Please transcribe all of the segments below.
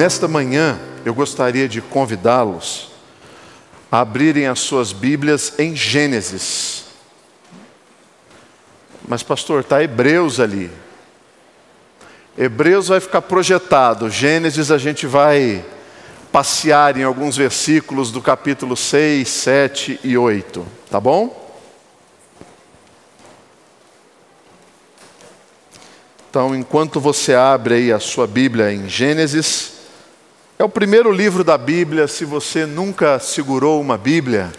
Nesta manhã, eu gostaria de convidá-los a abrirem as suas Bíblias em Gênesis. Mas, pastor, está Hebreus ali. Hebreus vai ficar projetado, Gênesis a gente vai passear em alguns versículos do capítulo 6, 7 e 8, tá bom? Então, enquanto você abre aí a sua Bíblia em Gênesis, é o primeiro livro da Bíblia, se você nunca segurou uma Bíblia,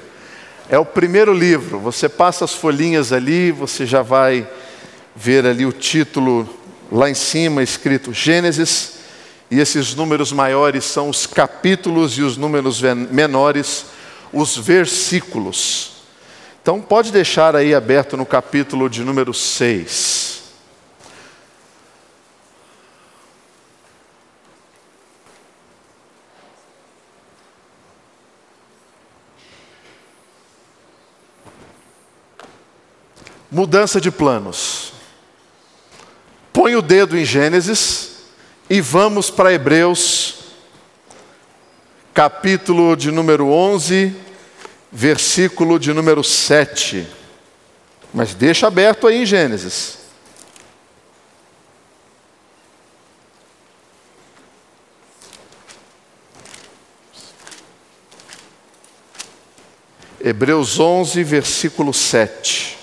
é o primeiro livro. Você passa as folhinhas ali, você já vai ver ali o título lá em cima escrito Gênesis, e esses números maiores são os capítulos e os números menores, os versículos. Então pode deixar aí aberto no capítulo de número 6. Mudança de planos. Põe o dedo em Gênesis e vamos para Hebreus, capítulo de número 11, versículo de número 7. Mas deixa aberto aí em Gênesis. Hebreus 11, versículo 7.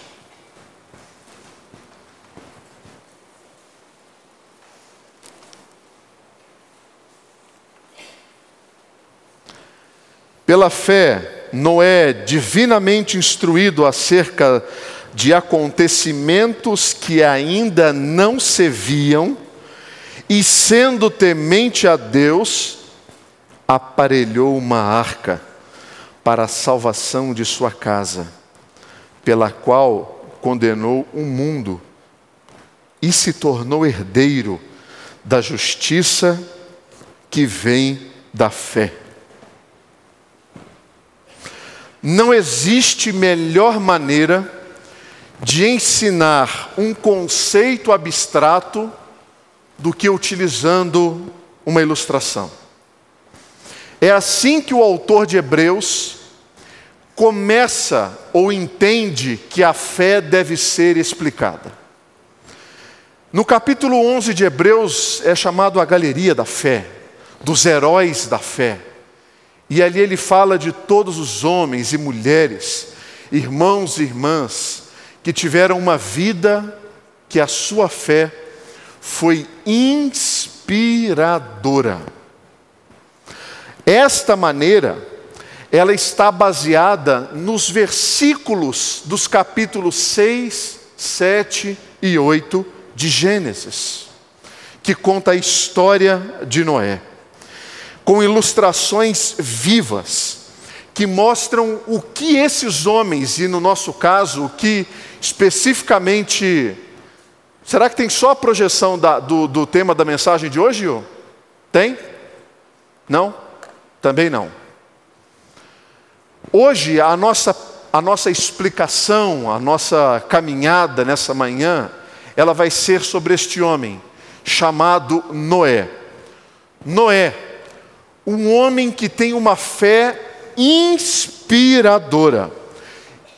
Pela fé, Noé, divinamente instruído acerca de acontecimentos que ainda não se viam, e sendo temente a Deus, aparelhou uma arca para a salvação de sua casa, pela qual condenou o mundo e se tornou herdeiro da justiça que vem da fé. Não existe melhor maneira de ensinar um conceito abstrato do que utilizando uma ilustração. É assim que o autor de Hebreus começa ou entende que a fé deve ser explicada. No capítulo 11 de Hebreus é chamado a galeria da fé, dos heróis da fé. E ali ele fala de todos os homens e mulheres, irmãos e irmãs, que tiveram uma vida que a sua fé foi inspiradora. Esta maneira, ela está baseada nos versículos dos capítulos 6, 7 e 8 de Gênesis, que conta a história de Noé com ilustrações vivas que mostram o que esses homens, e no nosso caso, o que especificamente. Será que tem só a projeção da, do, do tema da mensagem de hoje? Ju? Tem? Não? Também não. Hoje, a nossa, a nossa explicação, a nossa caminhada nessa manhã, ela vai ser sobre este homem chamado Noé. Noé um homem que tem uma fé inspiradora.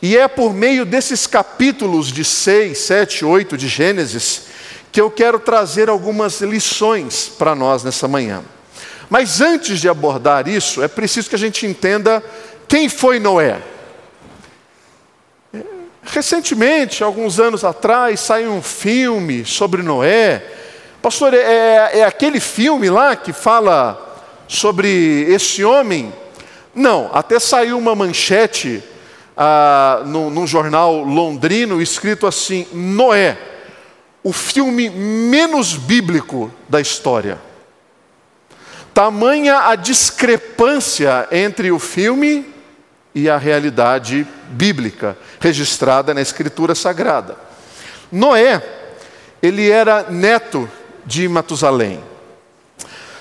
E é por meio desses capítulos de 6, 7, 8 de Gênesis que eu quero trazer algumas lições para nós nessa manhã. Mas antes de abordar isso, é preciso que a gente entenda quem foi Noé. Recentemente, alguns anos atrás, saiu um filme sobre Noé. Pastor, é, é aquele filme lá que fala sobre esse homem? Não, até saiu uma manchete ah, num, num jornal londrino escrito assim: Noé, o filme menos bíblico da história. Tamanha a discrepância entre o filme e a realidade bíblica registrada na Escritura Sagrada. Noé, ele era neto de Matusalém.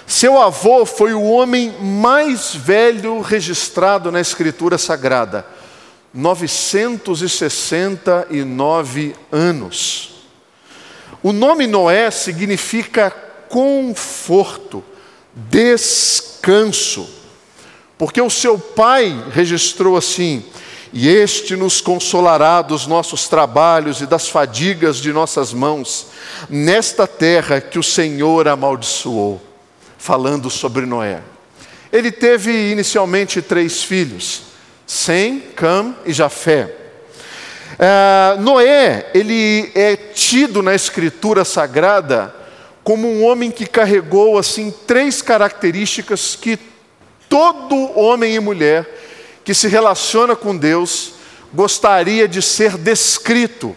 Seu avô foi o homem mais velho registrado na Escritura Sagrada, 969 anos. O nome Noé significa conforto, descanso. Porque o seu pai registrou assim: e este nos consolará dos nossos trabalhos e das fadigas de nossas mãos, nesta terra que o Senhor amaldiçoou, falando sobre Noé. Ele teve inicialmente três filhos, Sem, Cam e Jafé. É, Noé, ele é tido na escritura sagrada como um homem que carregou assim três características que todo homem e mulher que se relaciona com Deus gostaria de ser descrito.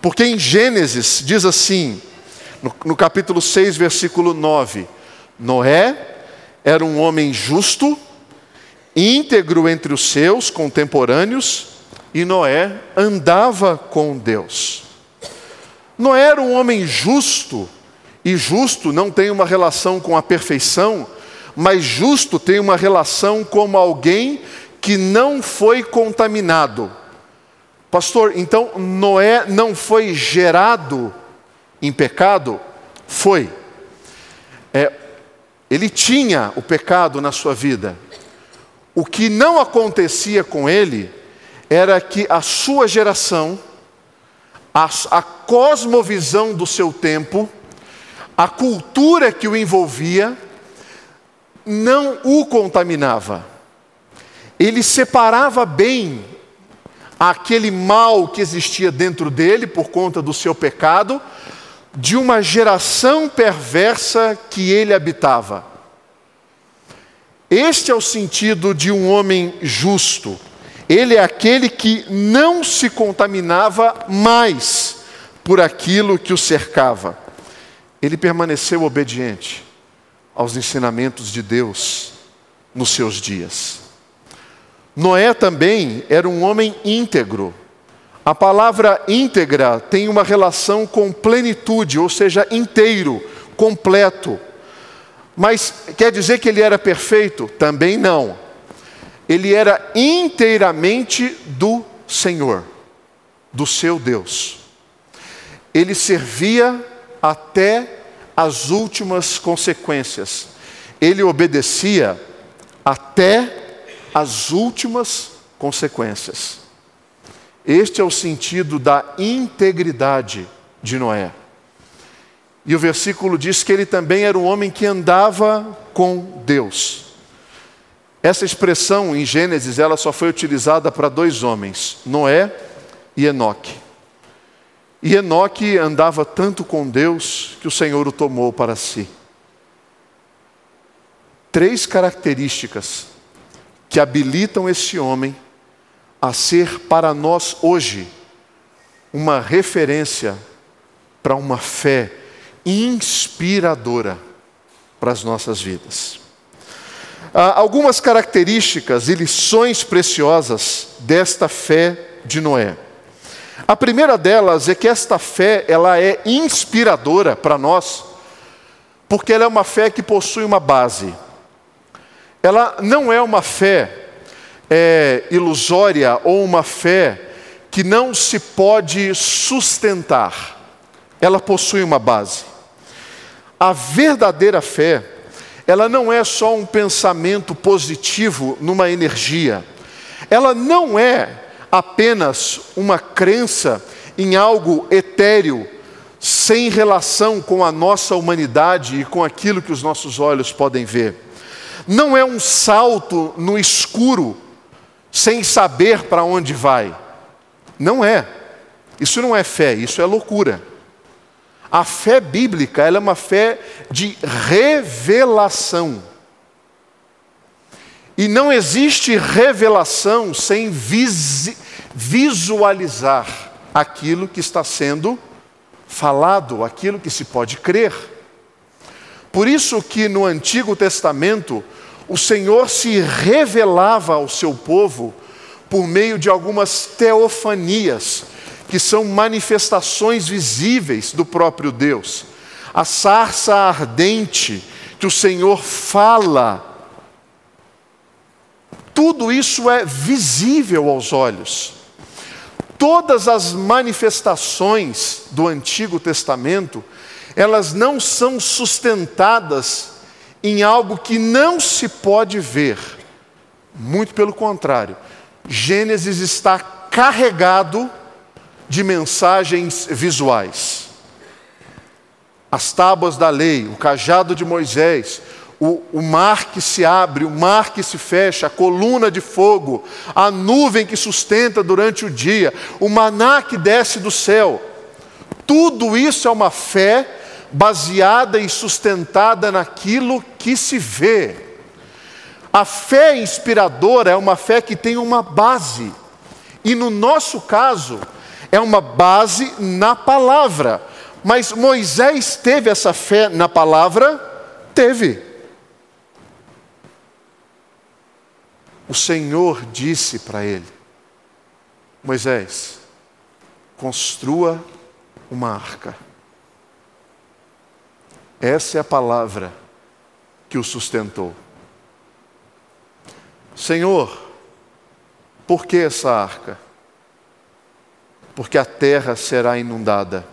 Porque em Gênesis diz assim, no, no capítulo 6, versículo 9: Noé era um homem justo, íntegro entre os seus contemporâneos, e Noé andava com Deus. Noé era um homem justo, e justo não tem uma relação com a perfeição, mas justo tem uma relação como alguém que não foi contaminado. Pastor, então Noé não foi gerado em pecado? Foi. É, ele tinha o pecado na sua vida. O que não acontecia com ele era que a sua geração, a, a cosmovisão do seu tempo, a cultura que o envolvia, não o contaminava. Ele separava bem aquele mal que existia dentro dele por conta do seu pecado, de uma geração perversa que ele habitava. Este é o sentido de um homem justo. Ele é aquele que não se contaminava mais por aquilo que o cercava. Ele permaneceu obediente aos ensinamentos de Deus nos seus dias. Noé também era um homem íntegro. A palavra íntegra tem uma relação com plenitude, ou seja, inteiro, completo. Mas quer dizer que ele era perfeito? Também não. Ele era inteiramente do Senhor, do seu Deus. Ele servia até as últimas consequências. Ele obedecia até as últimas consequências. Este é o sentido da integridade de Noé. E o versículo diz que ele também era um homem que andava com Deus. Essa expressão em Gênesis, ela só foi utilizada para dois homens, Noé e Enoque. E Enoque andava tanto com Deus que o Senhor o tomou para si. Três características que habilitam esse homem a ser para nós hoje uma referência para uma fé inspiradora para as nossas vidas. Algumas características e lições preciosas desta fé de Noé. A primeira delas é que esta fé ela é inspiradora para nós, porque ela é uma fé que possui uma base. Ela não é uma fé é, ilusória ou uma fé que não se pode sustentar. Ela possui uma base. A verdadeira fé, ela não é só um pensamento positivo numa energia. Ela não é apenas uma crença em algo etéreo, sem relação com a nossa humanidade e com aquilo que os nossos olhos podem ver. Não é um salto no escuro, sem saber para onde vai. Não é. Isso não é fé, isso é loucura. A fé bíblica ela é uma fé de revelação. E não existe revelação sem vis visualizar aquilo que está sendo falado, aquilo que se pode crer. Por isso que no Antigo Testamento o Senhor se revelava ao seu povo por meio de algumas teofanias, que são manifestações visíveis do próprio Deus. A sarça ardente que o Senhor fala tudo isso é visível aos olhos. Todas as manifestações do Antigo Testamento, elas não são sustentadas em algo que não se pode ver. Muito pelo contrário, Gênesis está carregado de mensagens visuais. As tábuas da lei, o cajado de Moisés, o, o, mar que se abre, o mar que se fecha, a coluna de fogo, a nuvem que sustenta durante o dia, o maná que desce do céu. Tudo isso é uma fé baseada e sustentada naquilo que se vê. A fé inspiradora é uma fé que tem uma base, e no nosso caso, é uma base na palavra. Mas Moisés teve essa fé na palavra? Teve. O Senhor disse para ele: Moisés, construa uma arca. Essa é a palavra que o sustentou. Senhor, por que essa arca? Porque a terra será inundada,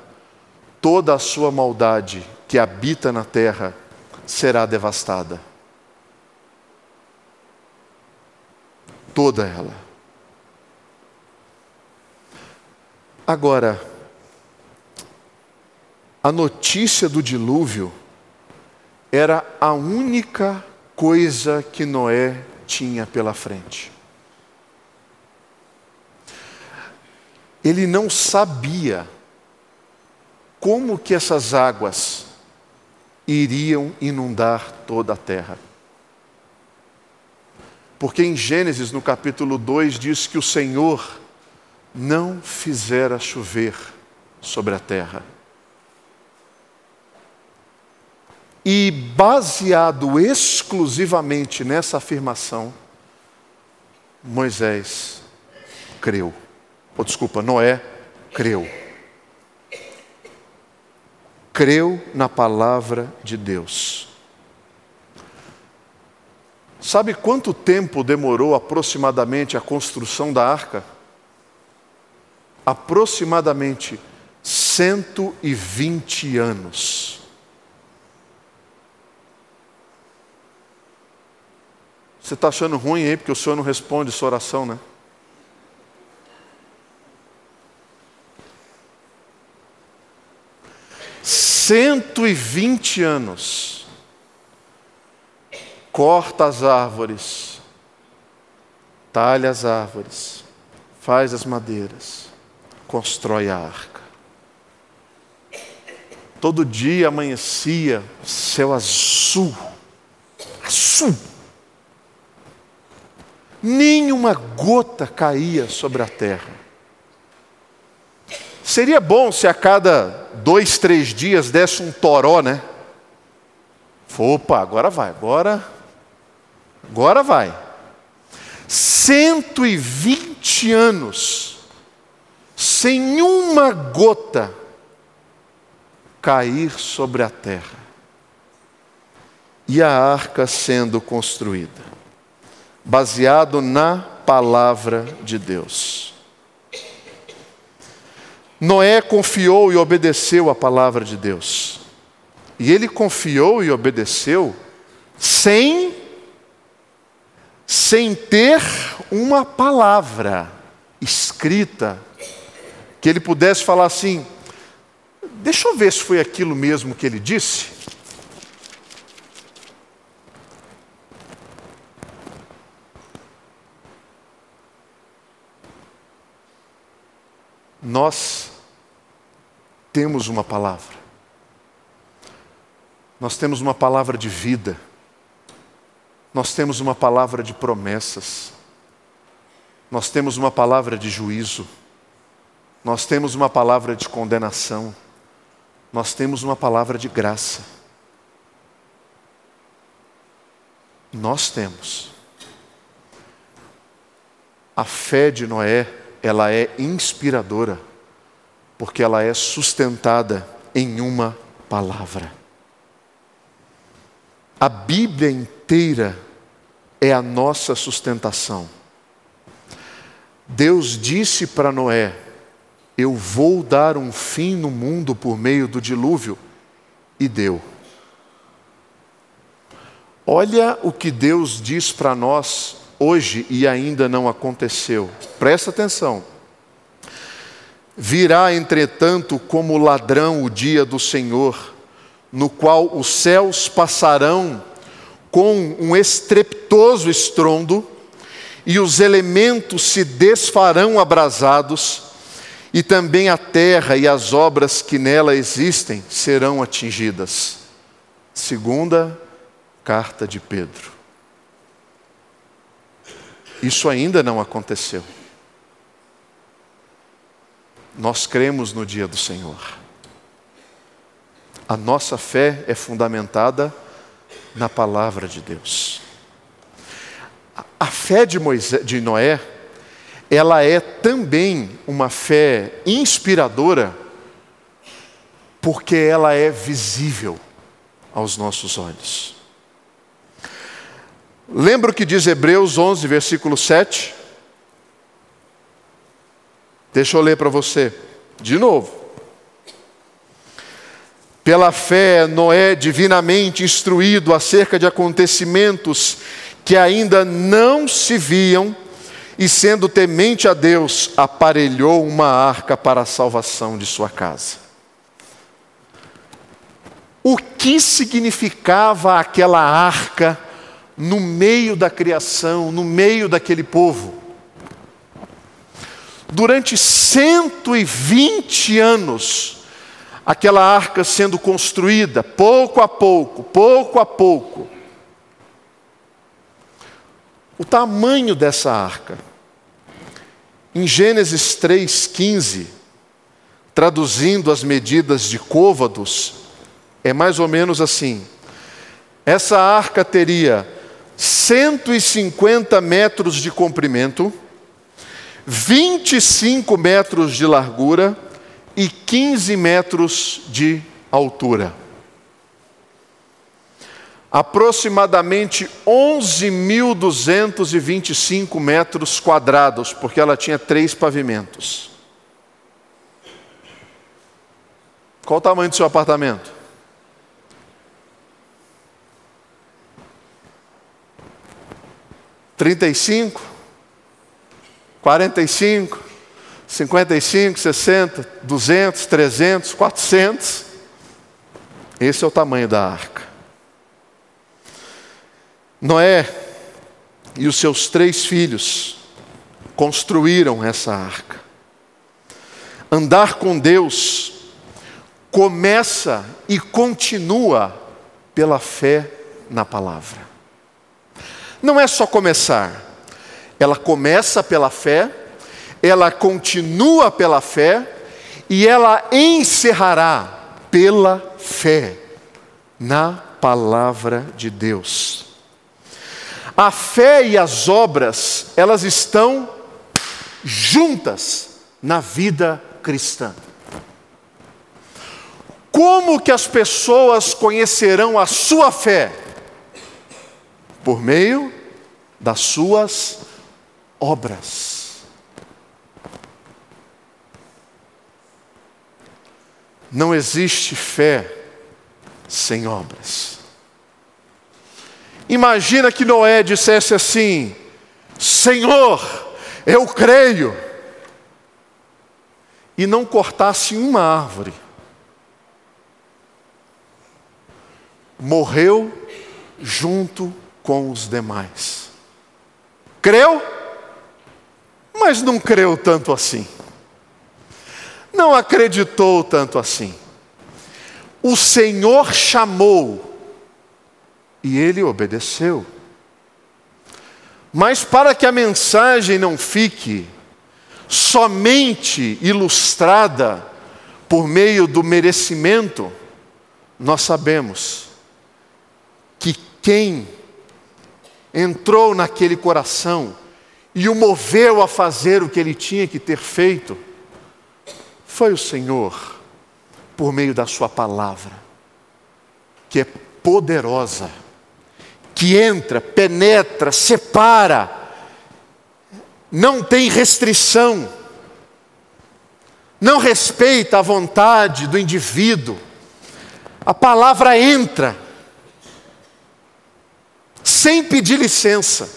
toda a sua maldade que habita na terra será devastada. Toda ela. Agora, a notícia do dilúvio era a única coisa que Noé tinha pela frente. Ele não sabia como que essas águas iriam inundar toda a terra. Porque em Gênesis, no capítulo 2, diz que o Senhor não fizera chover sobre a terra. E baseado exclusivamente nessa afirmação, Moisés creu. Ou desculpa, Noé creu. Creu na palavra de Deus. Sabe quanto tempo demorou aproximadamente a construção da arca? Aproximadamente 120 anos. Você está achando ruim aí porque o Senhor não responde sua oração, né? Cento e vinte anos. Corta as árvores, talha as árvores, faz as madeiras, constrói a arca. Todo dia amanhecia céu azul, azul nenhuma gota caía sobre a terra. Seria bom se a cada dois, três dias desse um toró, né? Opa, agora vai, agora, agora vai. 120 anos, sem uma gota cair sobre a terra, e a arca sendo construída baseado na palavra de Deus. Noé confiou e obedeceu a palavra de Deus. E ele confiou e obedeceu sem sem ter uma palavra escrita que ele pudesse falar assim: Deixa eu ver se foi aquilo mesmo que ele disse. Nós temos uma palavra. Nós temos uma palavra de vida. Nós temos uma palavra de promessas. Nós temos uma palavra de juízo. Nós temos uma palavra de condenação. Nós temos uma palavra de graça. Nós temos. A fé de Noé ela é inspiradora, porque ela é sustentada em uma palavra. A Bíblia inteira é a nossa sustentação. Deus disse para Noé: Eu vou dar um fim no mundo por meio do dilúvio, e deu. Olha o que Deus diz para nós hoje e ainda não aconteceu. Presta atenção. Virá, entretanto, como ladrão o dia do Senhor, no qual os céus passarão com um estrepitoso estrondo, e os elementos se desfarão abrasados, e também a terra e as obras que nela existem serão atingidas. Segunda carta de Pedro. Isso ainda não aconteceu. Nós cremos no dia do Senhor. A nossa fé é fundamentada na palavra de Deus. A fé de, Moisés, de Noé, ela é também uma fé inspiradora, porque ela é visível aos nossos olhos. Lembra o que diz Hebreus 11, versículo 7? Deixa eu ler para você, de novo. Pela fé, Noé, divinamente instruído acerca de acontecimentos que ainda não se viam, e sendo temente a Deus, aparelhou uma arca para a salvação de sua casa. O que significava aquela arca no meio da criação, no meio daquele povo. Durante 120 anos, aquela arca sendo construída, pouco a pouco, pouco a pouco. O tamanho dessa arca. Em Gênesis 3,15, traduzindo as medidas de côvados, é mais ou menos assim: essa arca teria 150 metros de comprimento, 25 metros de largura e 15 metros de altura. Aproximadamente 11.225 metros quadrados, porque ela tinha três pavimentos. Qual o tamanho do seu apartamento? 35, 45, 55, 60, 200, 300, 400. Esse é o tamanho da arca. Noé e os seus três filhos construíram essa arca. Andar com Deus começa e continua pela fé na palavra. Não é só começar, ela começa pela fé, ela continua pela fé e ela encerrará pela fé na palavra de Deus. A fé e as obras, elas estão juntas na vida cristã. Como que as pessoas conhecerão a sua fé? Por meio das suas obras. Não existe fé sem obras. Imagina que Noé dissesse assim: Senhor, eu creio, e não cortasse uma árvore. Morreu junto com os demais. Creu, mas não creu tanto assim. Não acreditou tanto assim. O Senhor chamou e ele obedeceu. Mas para que a mensagem não fique somente ilustrada por meio do merecimento, nós sabemos que quem entrou naquele coração e o moveu a fazer o que ele tinha que ter feito, foi o Senhor, por meio da Sua palavra, que é poderosa, que entra, penetra, separa, não tem restrição, não respeita a vontade do indivíduo, a palavra entra sem pedir licença,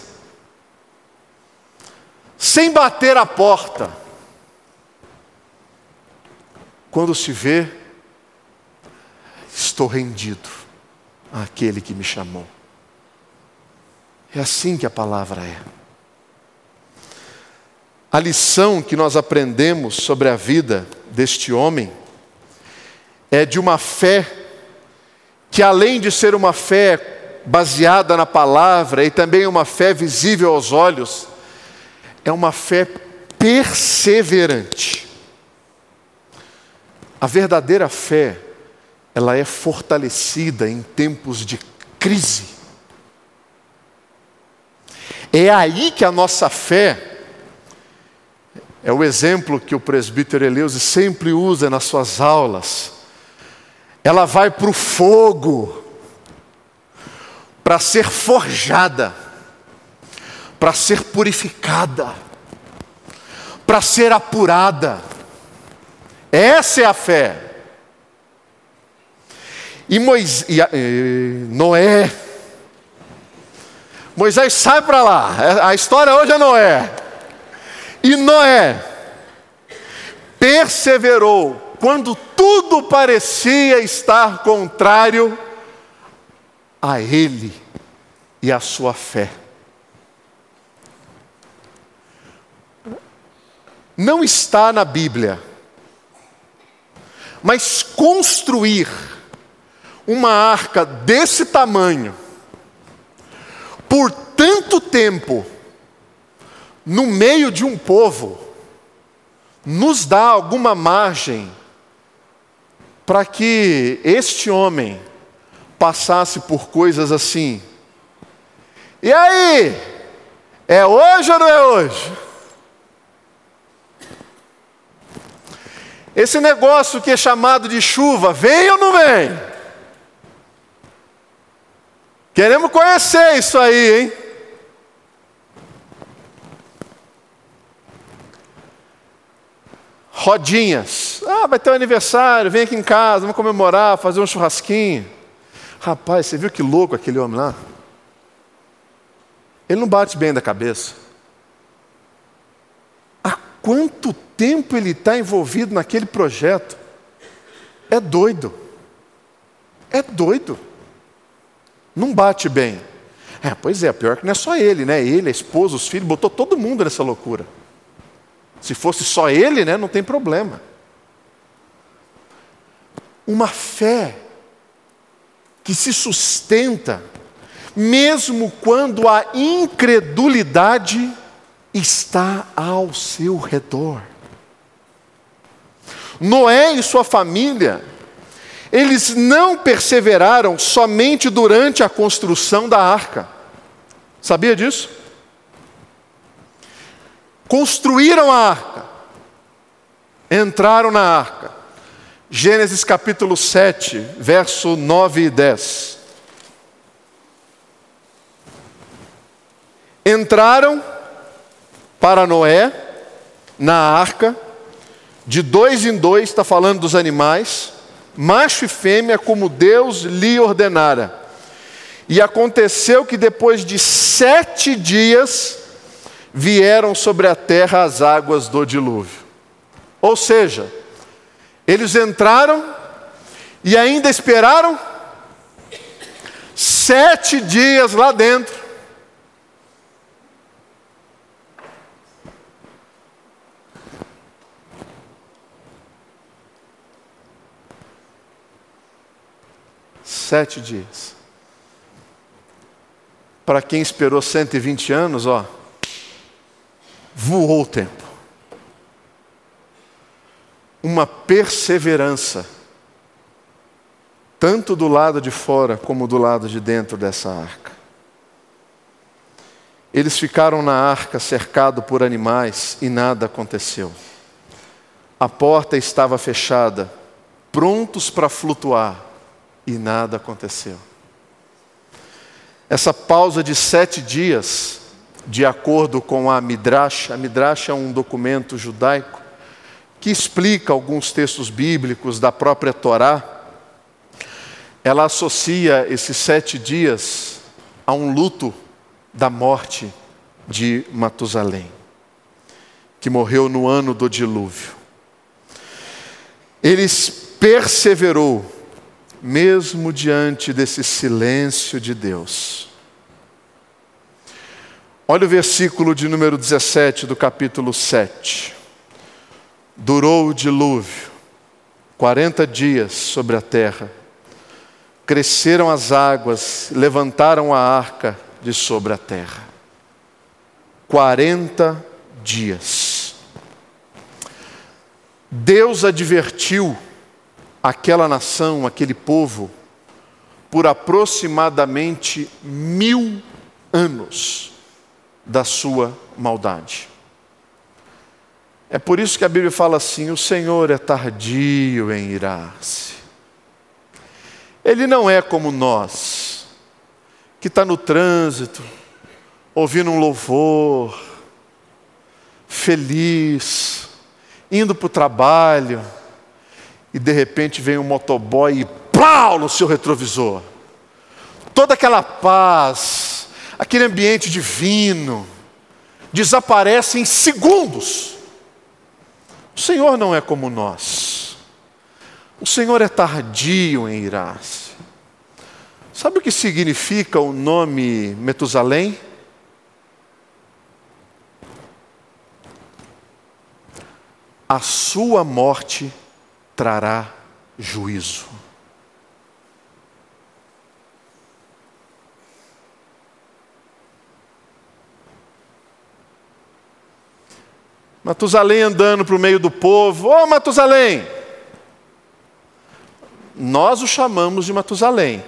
sem bater a porta. Quando se vê, estou rendido àquele que me chamou. É assim que a palavra é. A lição que nós aprendemos sobre a vida deste homem é de uma fé que, além de ser uma fé baseada na palavra e também uma fé visível aos olhos, é uma fé perseverante. A verdadeira fé, ela é fortalecida em tempos de crise. É aí que a nossa fé é o exemplo que o presbítero Eleuze sempre usa nas suas aulas. Ela vai para o fogo para ser forjada, para ser purificada, para ser apurada. Essa é a fé. E, Moisés, e Noé, Moisés sai para lá. A história hoje é Noé. E Noé perseverou quando tudo parecia estar contrário a ele e a sua fé. Não está na Bíblia, mas construir uma arca desse tamanho, por tanto tempo, no meio de um povo, nos dá alguma margem para que este homem passasse por coisas assim. E aí? É hoje ou não é hoje? Esse negócio que é chamado de chuva, vem ou não vem? Queremos conhecer isso aí, hein? rodinhas. Ah, vai ter um aniversário, vem aqui em casa, vamos comemorar, fazer um churrasquinho. Rapaz, você viu que louco aquele homem lá? Ele não bate bem da cabeça. Há quanto tempo ele está envolvido naquele projeto? É doido. É doido. Não bate bem. É, pois é, pior que não é só ele, né? Ele, a esposa, os filhos, botou todo mundo nessa loucura. Se fosse só ele, né, não tem problema. Uma fé que se sustenta, mesmo quando a incredulidade está ao seu redor. Noé e sua família, eles não perseveraram somente durante a construção da arca. Sabia disso? construíram a arca, entraram na arca. Gênesis capítulo 7, verso 9 e 10. Entraram para Noé na arca, de dois em dois, está falando dos animais, macho e fêmea, como Deus lhe ordenara. E aconteceu que depois de sete dias, vieram sobre a terra as águas do dilúvio. Ou seja, eles entraram e ainda esperaram sete dias lá dentro. Sete dias. Para quem esperou 120 anos, ó voou o tempo. Uma perseverança, tanto do lado de fora como do lado de dentro dessa arca. Eles ficaram na arca cercado por animais e nada aconteceu. A porta estava fechada, prontos para flutuar, e nada aconteceu. Essa pausa de sete dias de acordo com a Midrash. A Midrash é um documento judaico que explica alguns textos bíblicos da própria Torá. Ela associa esses sete dias a um luto da morte de Matusalém, que morreu no ano do dilúvio. Ele perseverou, mesmo diante desse silêncio de Deus. Olha o versículo de número 17 do capítulo 7. Durou o dilúvio, 40 dias sobre a terra. Cresceram as águas, levantaram a arca de sobre a terra. 40 dias. Deus advertiu aquela nação, aquele povo, por aproximadamente mil anos da sua maldade. É por isso que a Bíblia fala assim: o Senhor é tardio em irar-se. Ele não é como nós, que está no trânsito, ouvindo um louvor, feliz, indo para o trabalho, e de repente vem um motoboy e plau no seu retrovisor. Toda aquela paz, aquele ambiente divino, desaparece em segundos. O Senhor não é como nós. O Senhor é tardio em irar-se. Sabe o que significa o nome Metusalém? a sua morte trará juízo. Matusalém andando para o meio do povo, ô oh, Matusalém! Nós o chamamos de Matusalém,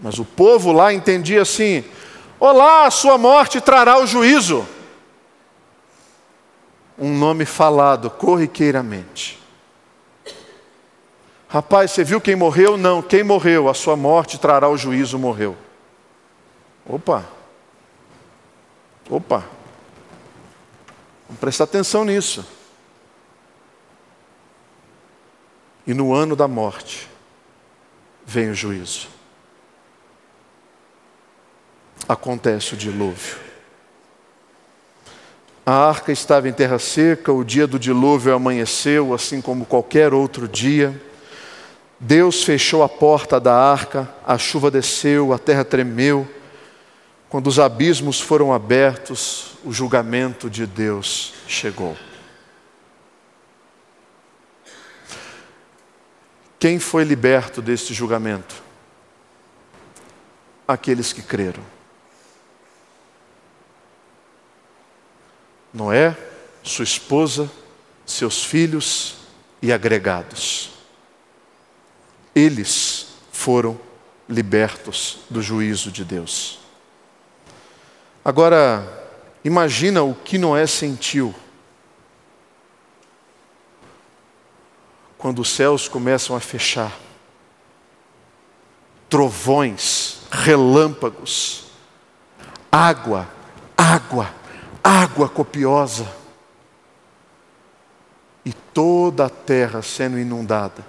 mas o povo lá entendia assim: Olá, a sua morte trará o juízo um nome falado corriqueiramente. Rapaz, você viu quem morreu? Não, quem morreu? A sua morte trará o juízo, morreu. Opa! Opa! Vamos prestar atenção nisso. E no ano da morte vem o juízo. Acontece o dilúvio. A arca estava em terra seca, o dia do dilúvio amanheceu, assim como qualquer outro dia. Deus fechou a porta da arca, a chuva desceu, a terra tremeu. Quando os abismos foram abertos, o julgamento de Deus chegou. Quem foi liberto deste julgamento? Aqueles que creram. Noé, sua esposa, seus filhos e agregados. Eles foram libertos do juízo de Deus. Agora, imagina o que Noé sentiu quando os céus começam a fechar trovões, relâmpagos, água, água água copiosa e toda a terra sendo inundada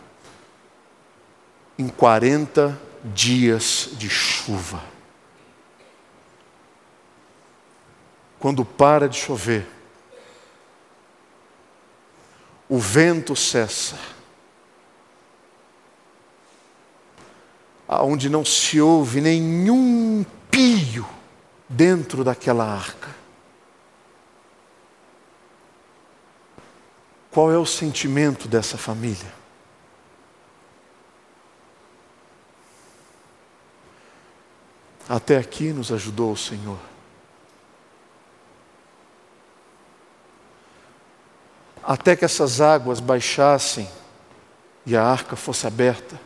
em 40 dias de chuva. Quando para de chover, o vento cessa, aonde não se ouve nenhum pio dentro daquela arca. Qual é o sentimento dessa família? Até aqui nos ajudou o Senhor. Até que essas águas baixassem e a arca fosse aberta.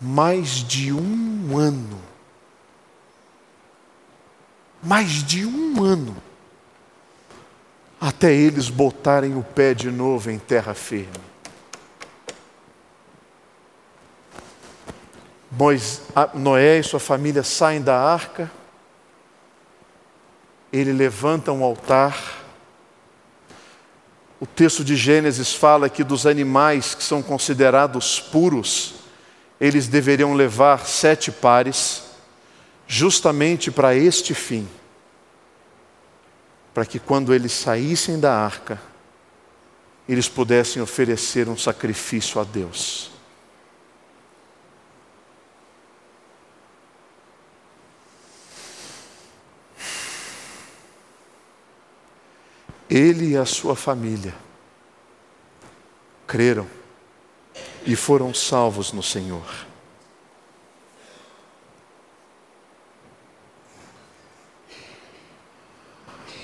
Mais de um ano. Mais de um ano até eles botarem o pé de novo em terra firme. Noé e sua família saem da arca, ele levanta um altar. O texto de Gênesis fala que dos animais que são considerados puros, eles deveriam levar sete pares, justamente para este fim, para que quando eles saíssem da arca, eles pudessem oferecer um sacrifício a Deus. Ele e a sua família creram e foram salvos no Senhor.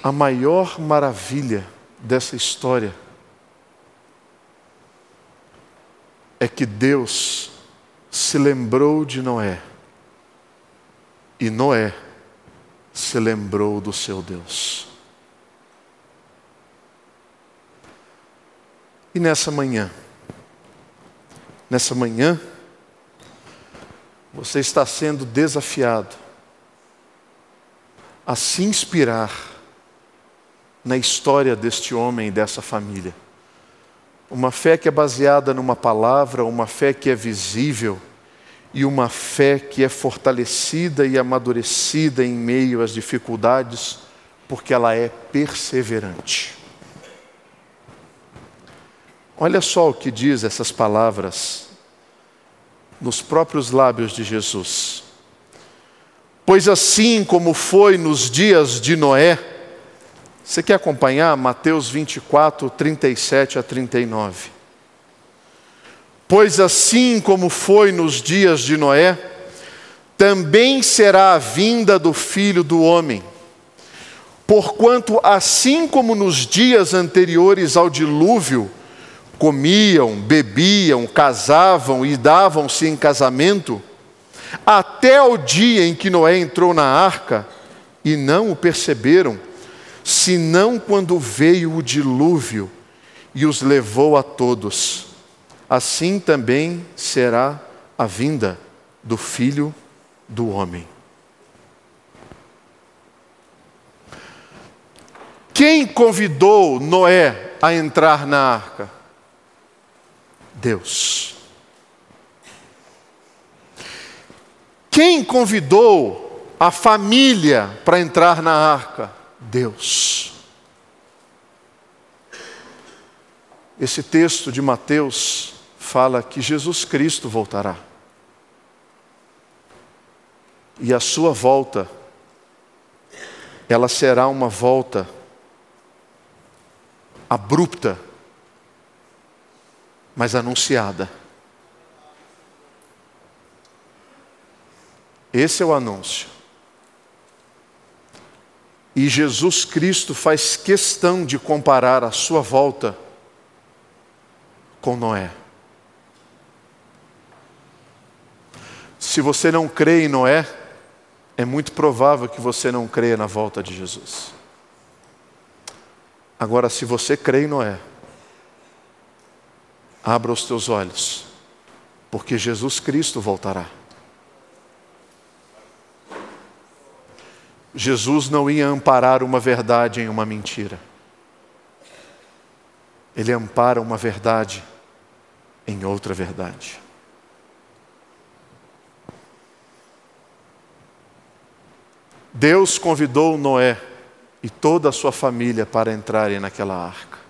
A maior maravilha dessa história é que Deus se lembrou de Noé e Noé se lembrou do seu Deus. E nessa manhã, nessa manhã, você está sendo desafiado a se inspirar na história deste homem e dessa família. Uma fé que é baseada numa palavra, uma fé que é visível e uma fé que é fortalecida e amadurecida em meio às dificuldades, porque ela é perseverante. Olha só o que diz essas palavras nos próprios lábios de Jesus. Pois assim como foi nos dias de Noé, você quer acompanhar Mateus 24, 37 a 39? Pois assim como foi nos dias de Noé, também será a vinda do filho do homem. Porquanto, assim como nos dias anteriores ao dilúvio, comiam, bebiam, casavam e davam-se em casamento, até o dia em que Noé entrou na arca e não o perceberam, senão quando veio o dilúvio e os levou a todos. Assim também será a vinda do filho do homem. Quem convidou Noé a entrar na arca? Deus. Quem convidou a família para entrar na arca? Deus. Esse texto de Mateus fala que Jesus Cristo voltará. E a sua volta, ela será uma volta abrupta, mas anunciada. Esse é o anúncio. E Jesus Cristo faz questão de comparar a sua volta com Noé. Se você não crê em Noé, é muito provável que você não creia na volta de Jesus. Agora, se você crê em Noé, abra os teus olhos, porque Jesus Cristo voltará. Jesus não ia amparar uma verdade em uma mentira. Ele ampara uma verdade em outra verdade. Deus convidou Noé e toda a sua família para entrarem naquela arca.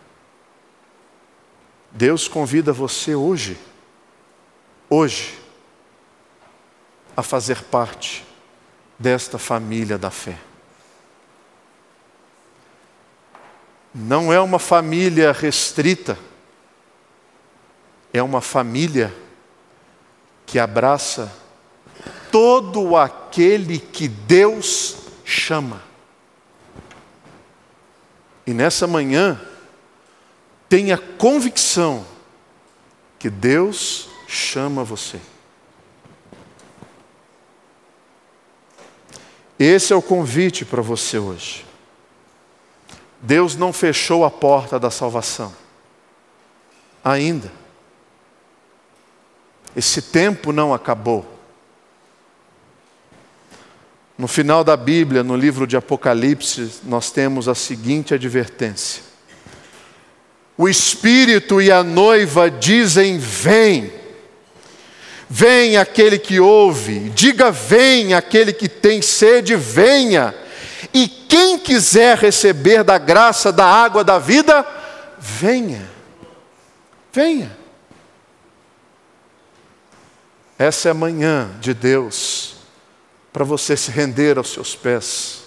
Deus convida você hoje, hoje, a fazer parte desta família da fé. Não é uma família restrita, é uma família que abraça todo aquele que Deus chama. E nessa manhã, tenha convicção que Deus chama você. Esse é o convite para você hoje. Deus não fechou a porta da salvação. Ainda. Esse tempo não acabou. No final da Bíblia, no livro de Apocalipse, nós temos a seguinte advertência: O Espírito e a noiva dizem: Vem. Vem aquele que ouve, diga: vem aquele que tem sede, venha. E quem quiser receber da graça da água da vida, venha. Venha. Essa é a manhã de Deus para você se render aos seus pés,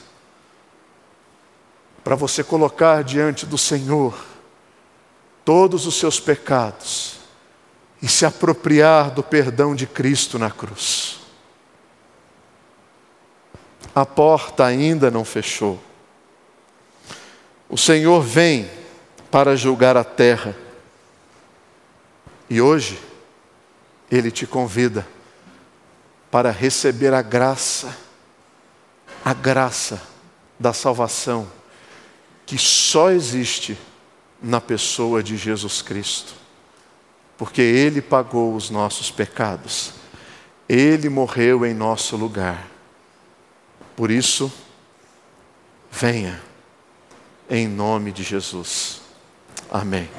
para você colocar diante do Senhor todos os seus pecados e se apropriar do perdão de Cristo na cruz. A porta ainda não fechou. O Senhor vem para julgar a terra. E hoje, Ele te convida para receber a graça, a graça da salvação, que só existe na pessoa de Jesus Cristo porque Ele pagou os nossos pecados, Ele morreu em nosso lugar. Por isso, venha, em nome de Jesus. Amém.